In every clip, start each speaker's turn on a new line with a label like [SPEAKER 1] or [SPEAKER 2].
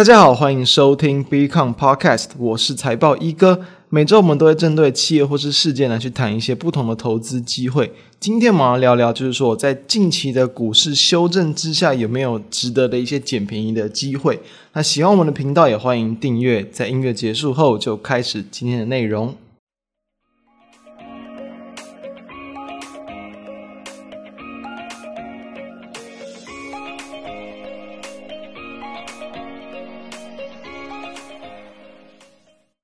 [SPEAKER 1] 大家好，欢迎收听 BeCon Podcast，我是财报一哥。每周我们都会针对企业或是事件来去谈一些不同的投资机会。今天我们要聊聊，就是说在近期的股市修正之下，有没有值得的一些捡便宜的机会？那喜欢我们的频道，也欢迎订阅。在音乐结束后，就开始今天的内容。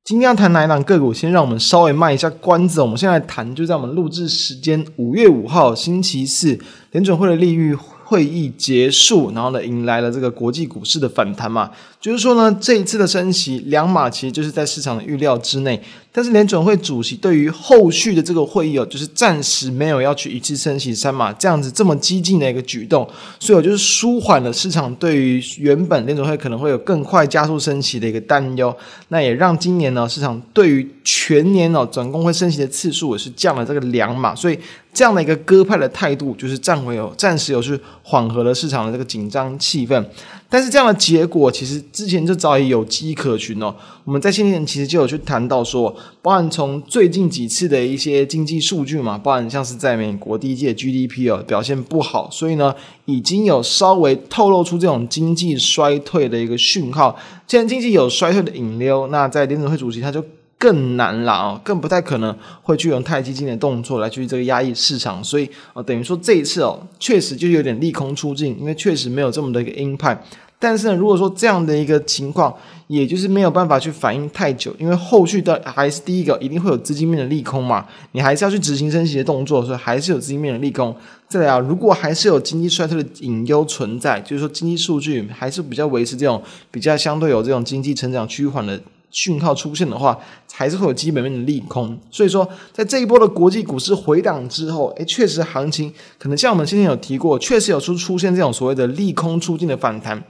[SPEAKER 1] 今天要谈哪一档个股？先让我们稍微卖一下关子。我们现在谈，就在我们录制时间五月五号星期四，联准会的利率会议结束，然后呢，迎来了这个国际股市的反弹嘛。就是说呢，这一次的升息两码，其实就是在市场的预料之内。但是联准会主席对于后续的这个会议哦，就是暂时没有要去一次升息三码这样子这么激进的一个举动，所以我就是舒缓了市场对于原本联准会可能会有更快加速升息的一个担忧。那也让今年呢，市场对于全年哦总共会升息的次数也是降了这个两码，所以这样的一个鸽派的态度，就是暂会有暂时有去缓和了市场的这个紧张气氛。但是这样的结果，其实之前就早已有迹可循哦。我们在先前其实就有去谈到说，包含从最近几次的一些经济数据嘛，包含像是在美国第一届 GDP 哦表现不好，所以呢已经有稍微透露出这种经济衰退的一个讯号。既然经济有衰退的引流，那在联准会主席他就更难了哦，更不太可能会去用太激进的动作来去这个压抑市场。所以哦，等于说这一次哦，确实就有点利空出尽，因为确实没有这么的一个鹰派。但是呢，如果说这样的一个情况，也就是没有办法去反应太久，因为后续的还是第一个，一定会有资金面的利空嘛，你还是要去执行升息的动作，所以还是有资金面的利空。再来啊，如果还是有经济衰退的隐忧存在，就是说经济数据还是比较维持这种比较相对有这种经济成长趋缓的讯号出现的话，还是会有基本面的利空。所以说，在这一波的国际股市回档之后，诶，确实行情可能像我们先前有提过，确实有出出现这种所谓的利空出尽的反弹。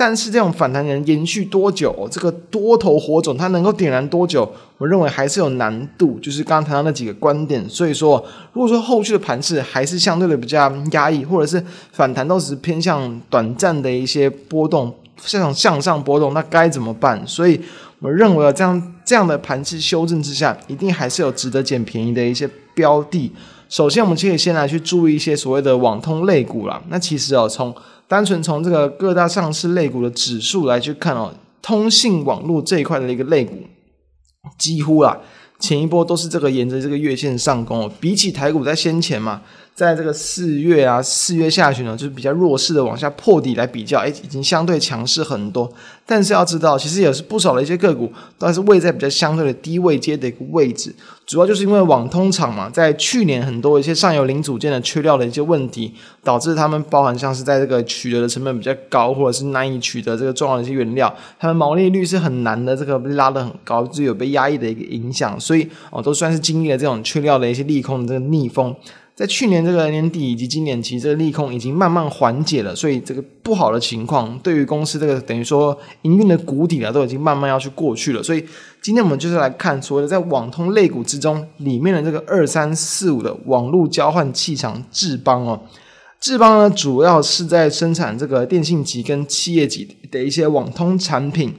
[SPEAKER 1] 但是这种反弹能延续多久？这个多头火种它能够点燃多久？我认为还是有难度。就是刚刚谈到那几个观点，所以说，如果说后续的盘势还是相对的比较压抑，或者是反弹都是偏向短暂的一些波动，这种向上波动，那该怎么办？所以我认为这样这样的盘势修正之下，一定还是有值得捡便宜的一些标的。首先，我们可以先来去注意一些所谓的网通类股啦。那其实哦，从单纯从这个各大上市类股的指数来去看哦，通信网络这一块的一个类股，几乎啊前一波都是这个沿着这个月线上攻哦。比起台股在先前嘛，在这个四月啊四月下旬呢，就是比较弱势的往下破底来比较，哎，已经相对强势很多。但是要知道，其实也是不少的一些个股都是位在比较相对的低位阶的一个位置。主要就是因为网通厂嘛，在去年很多一些上游零组件的缺料的一些问题，导致他们包含像是在这个取得的成本比较高，或者是难以取得这个重要的一些原料，他们毛利率是很难的，这个拉得很高，就有被压抑的一个影响，所以哦，都算是经历了这种缺料的一些利空的这个逆风。在去年这个年底以及今年，其实这个利空已经慢慢缓解了，所以这个不好的情况对于公司这个等于说营运的谷底啊，都已经慢慢要去过去了。所以今天我们就是来看所谓的在网通类股之中里面的这个二三四五的网络交换器厂智邦哦，智邦呢主要是在生产这个电信级跟企业级的一些网通产品。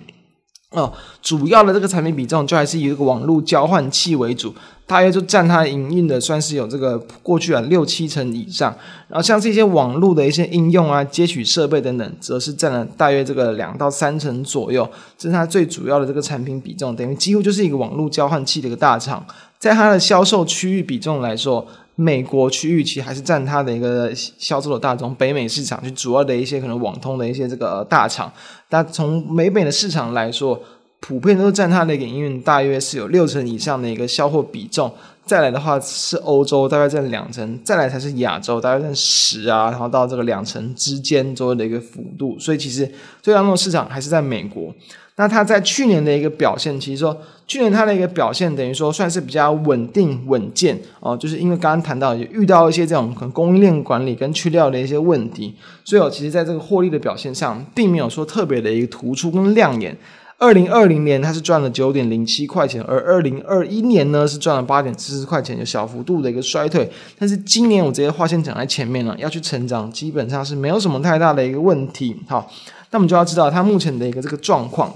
[SPEAKER 1] 哦，主要的这个产品比重就还是以这个网络交换器为主，大约就占它营运的算是有这个过去啊六七成以上。然后像这些网络的一些应用啊、接取设备等等，则是占了大约这个两到三成左右。这是它最主要的这个产品比重，等于几乎就是一个网络交换器的一个大厂。在它的销售区域比重来说，美国区域其实还是占它的一个销售的大宗，北美市场就主要的一些可能网通的一些这个大厂。但从美美的市场来说，普遍都占它的一个营运大约是有六成以上的一个销货比重。再来的话是欧洲，大概占两成；再来才是亚洲，大概占十啊，然后到这个两成之间左右的一个幅度。所以其实最大宗市场还是在美国。那它在去年的一个表现，其实说去年它的一个表现等于说算是比较稳定稳健哦，就是因为刚刚谈到也遇到一些这种可能供应链管理跟去料的一些问题，所以哦，其实在这个获利的表现上，并没有说特别的一个突出跟亮眼。二零二零年它是赚了九点零七块钱，而二零二一年呢是赚了八点四十块钱，有小幅度的一个衰退。但是今年我直接划线讲在前面了，要去成长基本上是没有什么太大的一个问题。好，那我们就要知道它目前的一个这个状况。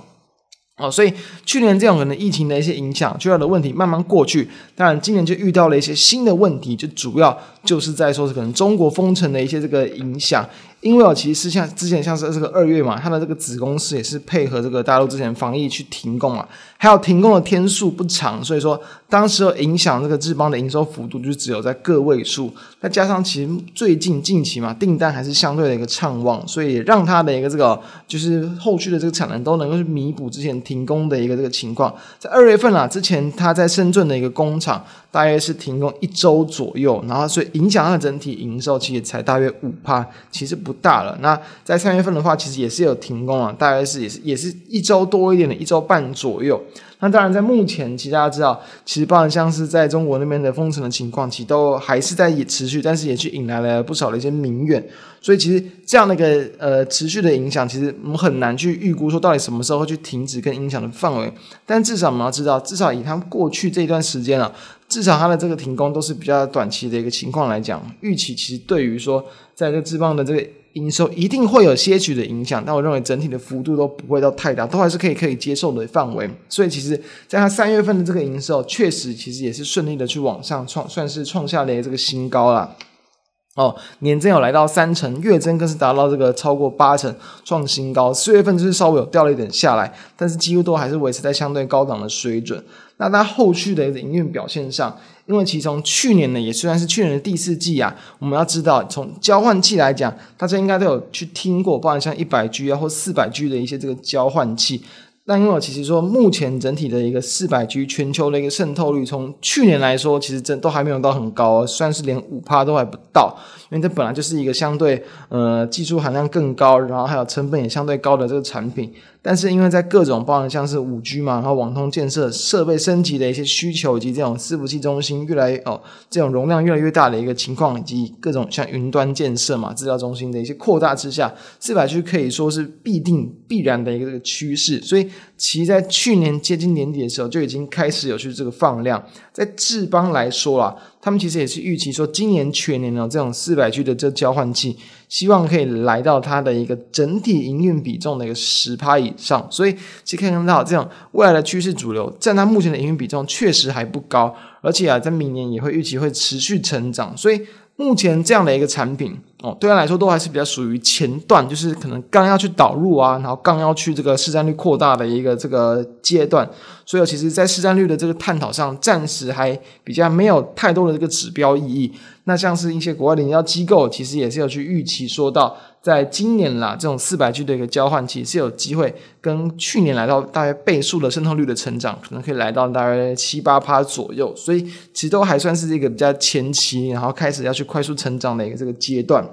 [SPEAKER 1] 哦，所以去年这种可能疫情的一些影响，主要的问题慢慢过去。当然，今年就遇到了一些新的问题，就主要就是在说是可能中国封城的一些这个影响。因为，其实像之前像是这个二月嘛，它的这个子公司也是配合这个大陆之前防疫去停工啊，还有停工的天数不长，所以说当时影响这个志邦的营收幅度就只有在个位数。再加上其实最近近期嘛，订单还是相对的一个畅旺，所以也让它的一个这个就是后续的这个产能都能够去弥补之前停工的一个这个情况。在二月份啊，之前它在深圳的一个工厂大约是停工一周左右，然后所以影响它的整体营收其实才大约五趴，其实不大了。那在三月份的话，其实也是有停工了，大概是也是也是一周多一点的，一周半左右。那当然，在目前，其实大家知道，其实包含像是在中国那边的封城的情况，其实都还是在持续，但是也去引来了不少的一些民怨。所以，其实这样的一个呃持续的影响，其实我们很难去预估说到底什么时候会去停止跟影响的范围。但至少我们要知道，至少以他们过去这一段时间啊，至少它的这个停工都是比较短期的一个情况来讲，预期其实对于说在这智邦的这个。营收一定会有些许的影响，但我认为整体的幅度都不会到太大，都还是可以可以接受的范围。所以其实，在它三月份的这个营收，确实其实也是顺利的去往上创，算是创下了这个新高了。哦，年增有来到三成，月增更是达到这个超过八成，创新高。四月份就是稍微有掉了一点下来，但是几乎都还是维持在相对高档的水准。那它后续的营运表现上，因为其从去年呢，也虽然是去年的第四季啊，我们要知道，从交换器来讲，大家应该都有去听过，包含像一百 G 啊或四百 G 的一些这个交换器。那因为其实说，目前整体的一个四百 G 全球的一个渗透率，从去年来说，其实真都还没有到很高，算是连五趴都还不到。因为这本来就是一个相对呃技术含量更高，然后还有成本也相对高的这个产品。但是因为在各种包含像是五 G 嘛，然后网通建设、设备升级的一些需求，以及这种伺服器中心越来哦这种容量越来越大的一个情况，以及各种像云端建设嘛、资料中心的一些扩大之下，四百 G 可以说是必定必然的一个这个趋势。所以其在去年接近年底的时候就已经开始有去这个放量。在智邦来说啦，他们其实也是预期说，今年全年呢这种四百 G 的这交换器。希望可以来到它的一个整体营运比重的一个十趴以上，所以其实可以看到这种未来的趋势主流，占它目前的营运比重确实还不高，而且啊，在明年也会预期会持续成长，所以。目前这样的一个产品哦，对他来说都还是比较属于前段，就是可能刚要去导入啊，然后刚要去这个市占率扩大的一个这个阶段，所以其实，在市占率的这个探讨上，暂时还比较没有太多的这个指标意义。那像是一些国外的营销机构，其实也是有去预期说到。在今年啦，这种四百 G 的一个交换器是有机会跟去年来到大约倍数的渗透率的成长，可能可以来到大约七八趴左右，所以其实都还算是一个比较前期，然后开始要去快速成长的一个这个阶段。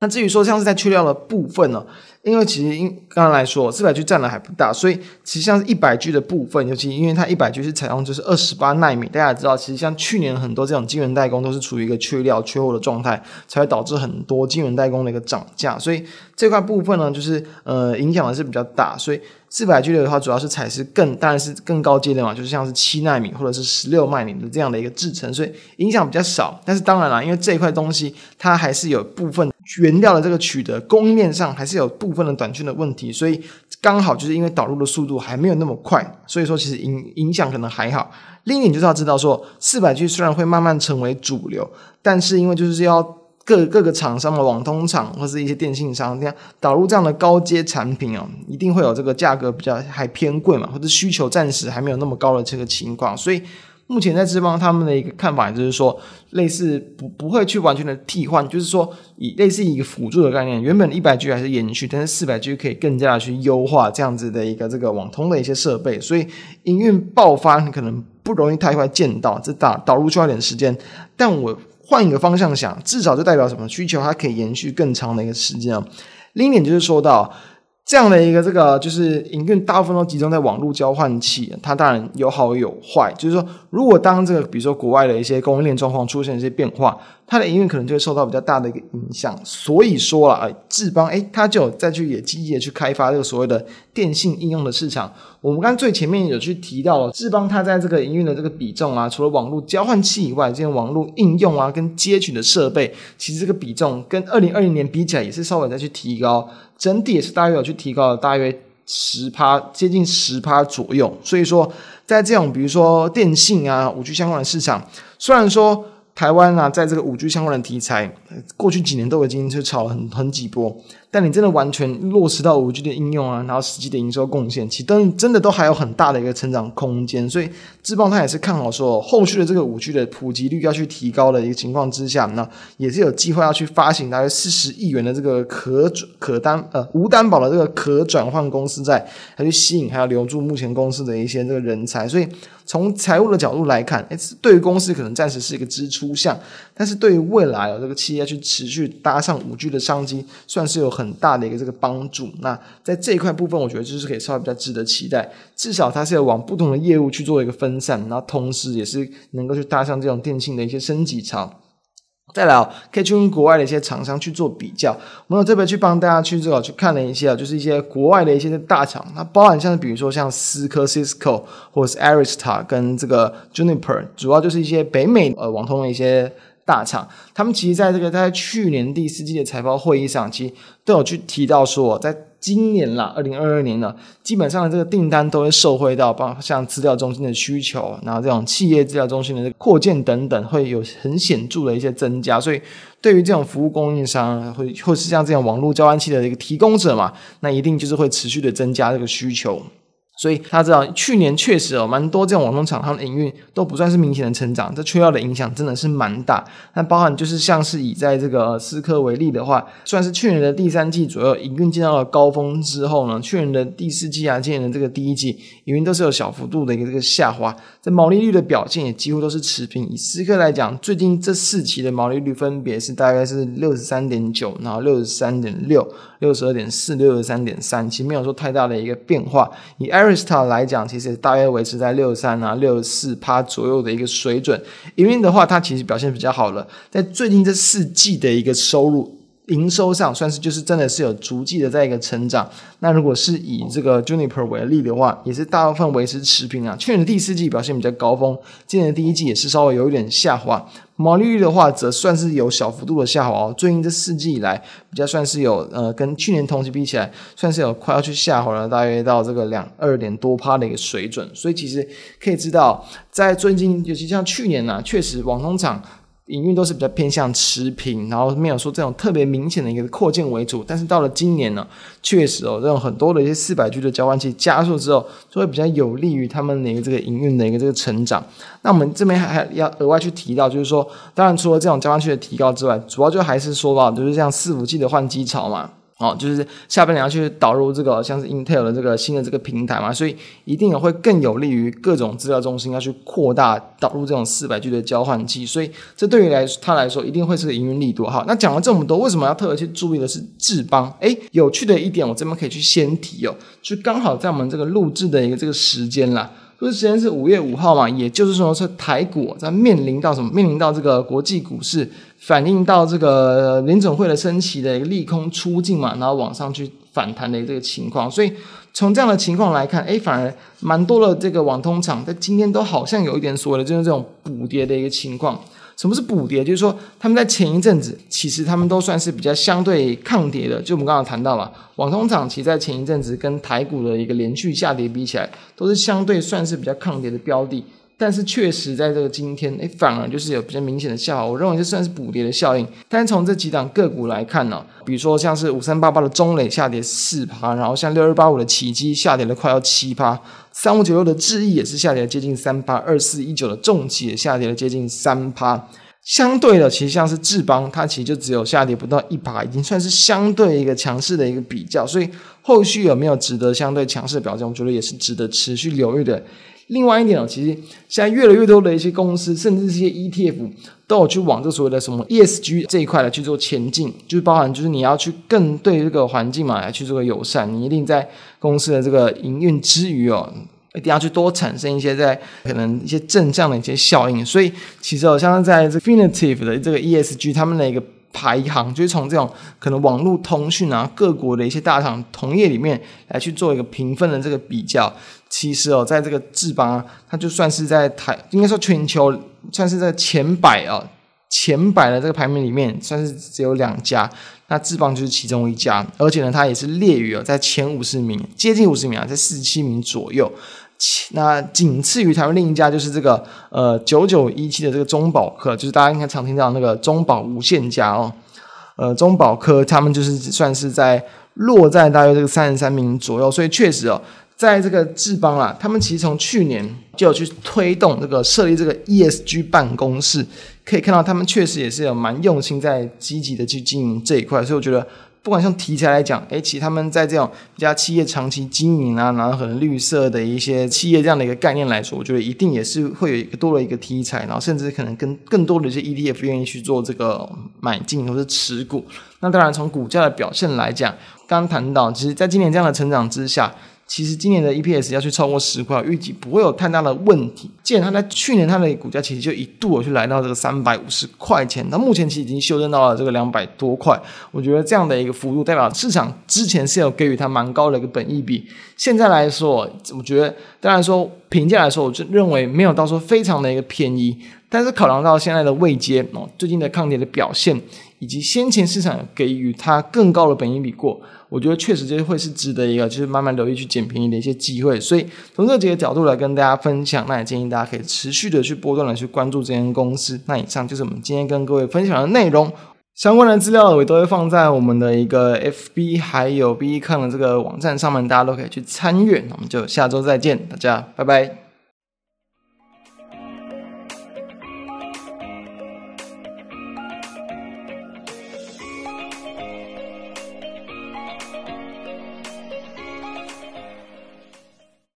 [SPEAKER 1] 那至于说像是在去掉的部分呢，因为其实因刚刚来说四百 G 占的还不大，所以其实像是一百 G 的部分，尤其因为它一百 G 是采用就是二十八纳米，大家也知道，其实像去年很多这种晶圆代工都是处于一个缺料缺货的状态，才会导致很多晶圆代工的一个涨价，所以这块部分呢，就是呃影响的是比较大，所以四百 G 的话主要是采是更当然是更高阶的嘛，就是像是七纳米或者是十六纳米的这样的一个制程，所以影响比较少。但是当然啦，因为这一块东西它还是有部分。原料的这个取得供应链上还是有部分的短缺的问题，所以刚好就是因为导入的速度还没有那么快，所以说其实影影响可能还好。另一点就是要知道说，四百 G 虽然会慢慢成为主流，但是因为就是要各各个厂商的网通厂或是一些电信商这样导入这样的高阶产品哦，一定会有这个价格比较还偏贵嘛，或者需求暂时还没有那么高的这个情况，所以。目前在资方他们的一个看法就是说，类似不不会去完全的替换，就是说以类似一个辅助的概念，原本一百 G 还是延续，但是四百 G 可以更加的去优化这样子的一个这个网通的一些设备，所以营运爆发你可能不容易太快见到，这导导入需要点时间。但我换一个方向想，至少就代表什么需求它可以延续更长的一个时间。另一点就是说到。这样的一个这个就是营运大部分都集中在网络交换器，它当然有好有坏。就是说，如果当这个比如说国外的一些供应链状况出现一些变化，它的营运可能就会受到比较大的一个影响。所以说了，哎，智邦哎，它就有再去也积极的去开发这个所谓的电信应用的市场。我们刚刚最前面有去提到了智邦，它在这个营运的这个比重啊，除了网络交换器以外，这些网络应用啊跟接取的设备，其实这个比重跟二零二零年比起来也是稍微再去提高，整体也是大约有去提高了大约十趴，接近十趴左右。所以说，在这种比如说电信啊、五 G 相关的市场，虽然说。台湾啊，在这个五 G 相关的题材，过去几年都已经是炒了很很几波。但你真的完全落实到五 G 的应用啊，然后实际的营收贡献，其实都真的都还有很大的一个成长空间。所以智邦它也是看好说，后续的这个五 G 的普及率要去提高的一个情况之下，那也是有计划要去发行大约四十亿元的这个可可担呃无担保的这个可转换公司债，来去吸引还要留住目前公司的一些这个人才。所以从财务的角度来看，哎，对于公司可能暂时是一个支出项，但是对于未来啊这个企业去持续搭上五 G 的商机，算是有。很大的一个这个帮助，那在这一块部分，我觉得就是可以稍微比较值得期待。至少它是要往不同的业务去做一个分散，然后同时也是能够去搭上这种电信的一些升级潮。再来哦，可以去跟国外的一些厂商去做比较。我们有特别去帮大家去这个去看了一些啊，就是一些国外的一些大厂，那包含像是比如说像思科 Cisco 或者是 Arista 跟这个 Juniper，主要就是一些北美呃网通的一些。大厂，他们其实在这个在去年第四季的财报会议上，其实都有去提到说，在今年啦，二零二二年呢，基本上的这个订单都会受惠到，包括像资料中心的需求，然后这种企业资料中心的扩建等等，会有很显著的一些增加。所以，对于这种服务供应商，或或是像这种网络交换器的一个提供者嘛，那一定就是会持续的增加这个需求。所以他知道去年确实哦，蛮多这种网通厂商的营运都不算是明显的成长，这缺料的影响真的是蛮大。那包含就是像是以在这个思科为例的话，算是去年的第三季左右营运见到了高峰之后呢，去年的第四季啊，今年的这个第一季营运都是有小幅度的一个这个下滑，在毛利率的表现也几乎都是持平。以思科来讲，最近这四期的毛利率分别是大概是六十三点九，然后六十三点六。六十二点四，六十三点三，其实没有说太大的一个变化。以 Arista 来讲，其实大约维持在六三啊、六四趴左右的一个水准。营运的话，它其实表现比较好了，在最近这四季的一个收入。营收上算是就是真的是有逐季的在一个成长。那如果是以这个 Juniper 为例的话，也是大部分维持持平啊。去年的第四季表现比较高峰，今年的第一季也是稍微有一点下滑。毛利率的话，则算是有小幅度的下滑哦。最近这四季以来，比较算是有呃，跟去年同期比起来，算是有快要去下滑了，大约到这个两二点多趴的一个水准。所以其实可以知道，在最近，尤其像去年呢、啊，确实网通厂。营运都是比较偏向持平，然后没有说这种特别明显的一个扩建为主。但是到了今年呢，确实哦，这种很多的一些四百 G 的交换器加速之后，就会比较有利于他们的一个这个营运的一个这个成长。那我们这边还还要额外去提到，就是说，当然除了这种交换器的提高之外，主要就还是说吧，就是像四五 G 的换机潮嘛。哦，就是下半年要去导入这个像是 Intel 的这个新的这个平台嘛，所以一定也会更有利于各种资料中心要去扩大导入这种四百 G 的交换器，所以这对于来他来说一定会是个营运利多。好，那讲了这么多，为什么要特别去注意的是智邦？诶，有趣的一点，我这边可以去先提哦，就刚好在我们这个录制的一个这个时间啦。这时间是五月五号嘛，也就是说是台股在面临到什么？面临到这个国际股市反映到这个联准会的升息的一个利空出境嘛，然后往上去反弹的这个情况。所以从这样的情况来看，诶，反而蛮多的这个网通厂在今天都好像有一点所谓的就是这种补跌的一个情况。什么是补跌？就是说他们在前一阵子，其实他们都算是比较相对抗跌的。就我们刚刚谈到嘛，网通厂其实在前一阵子跟台股的一个连续下跌比起来，都是相对算是比较抗跌的标的。但是确实在这个今天，诶，反而就是有比较明显的下滑。我认为这算是补跌的效应。但是从这几档个股来看呢，比如说像是五三八八的中磊下跌四趴，然后像六二八五的启碁下跌了快要七趴。三五九六的智易也是下跌了接近三趴，二四一九的重企也下跌了接近三趴。相对的，其实像是智邦，它其实就只有下跌不到一趴，已经算是相对一个强势的一个比较。所以后续有没有值得相对强势的表现，我觉得也是值得持续留意的。另外一点哦，其实现在越来越多的一些公司，甚至是一些 ETF 都有去往这所谓的什么 ESG 这一块来去做前进，就是包含就是你要去更对这个环境嘛来去做个友善，你一定在公司的这个营运之余哦。一定要去多产生一些在可能一些正向的一些效应。所以其实好像在这 Finitive 的这个 ESG 他们的一个排行，就是从这种可能网络通讯啊各国的一些大厂同业里面来去做一个评分的这个比较。其实哦，在这个智邦啊，它就算是在台，应该说全球算是在前百啊，前百的这个排名里面，算是只有两家，那智邦就是其中一家，而且呢，它也是列于哦在前五十名，接近五十名啊，在四十七名左右。那仅次于台湾另一家就是这个呃九九一七的这个中保科，就是大家应该常听到那个中保无限家哦，呃中保科他们就是算是在落在大约这个三十三名左右，所以确实哦。在这个智邦啊，他们其实从去年就有去推动这个设立这个 ESG 办公室，可以看到他们确实也是有蛮用心在积极的去经营这一块，所以我觉得不管像题材来讲，诶，其实他们在这种一家企业长期经营啊，然后很绿色的一些企业这样的一个概念来说，我觉得一定也是会有一个多了一个题材，然后甚至可能跟更多的一些 ETF 愿意去做这个买进或者持股。那当然从股价的表现来讲，刚谈到，其实在今年这样的成长之下。其实今年的 EPS 要去超过十块，预计不会有太大的问题。既然它在去年它的股价其实就一度有去来到这个三百五十块钱，那目前其实已经修正到了这个两百多块。我觉得这样的一个幅度代表市场之前是有给予它蛮高的一个本益比。现在来说，我觉得当然说评价来说，我就认为没有到说非常的一个便宜。但是考量到现在的位阶哦，最近的抗跌的表现，以及先前市场给予它更高的本益比过。我觉得确实这会是值得一个，就是慢慢留意去捡便宜的一些机会。所以从这几个角度来跟大家分享，那也建议大家可以持续的去波段的去关注这间公司。那以上就是我们今天跟各位分享的内容，相关的资料我都会放在我们的一个 FB 还有 Becon 的这个网站上面，大家都可以去参阅。那我们就下周再见，大家拜拜。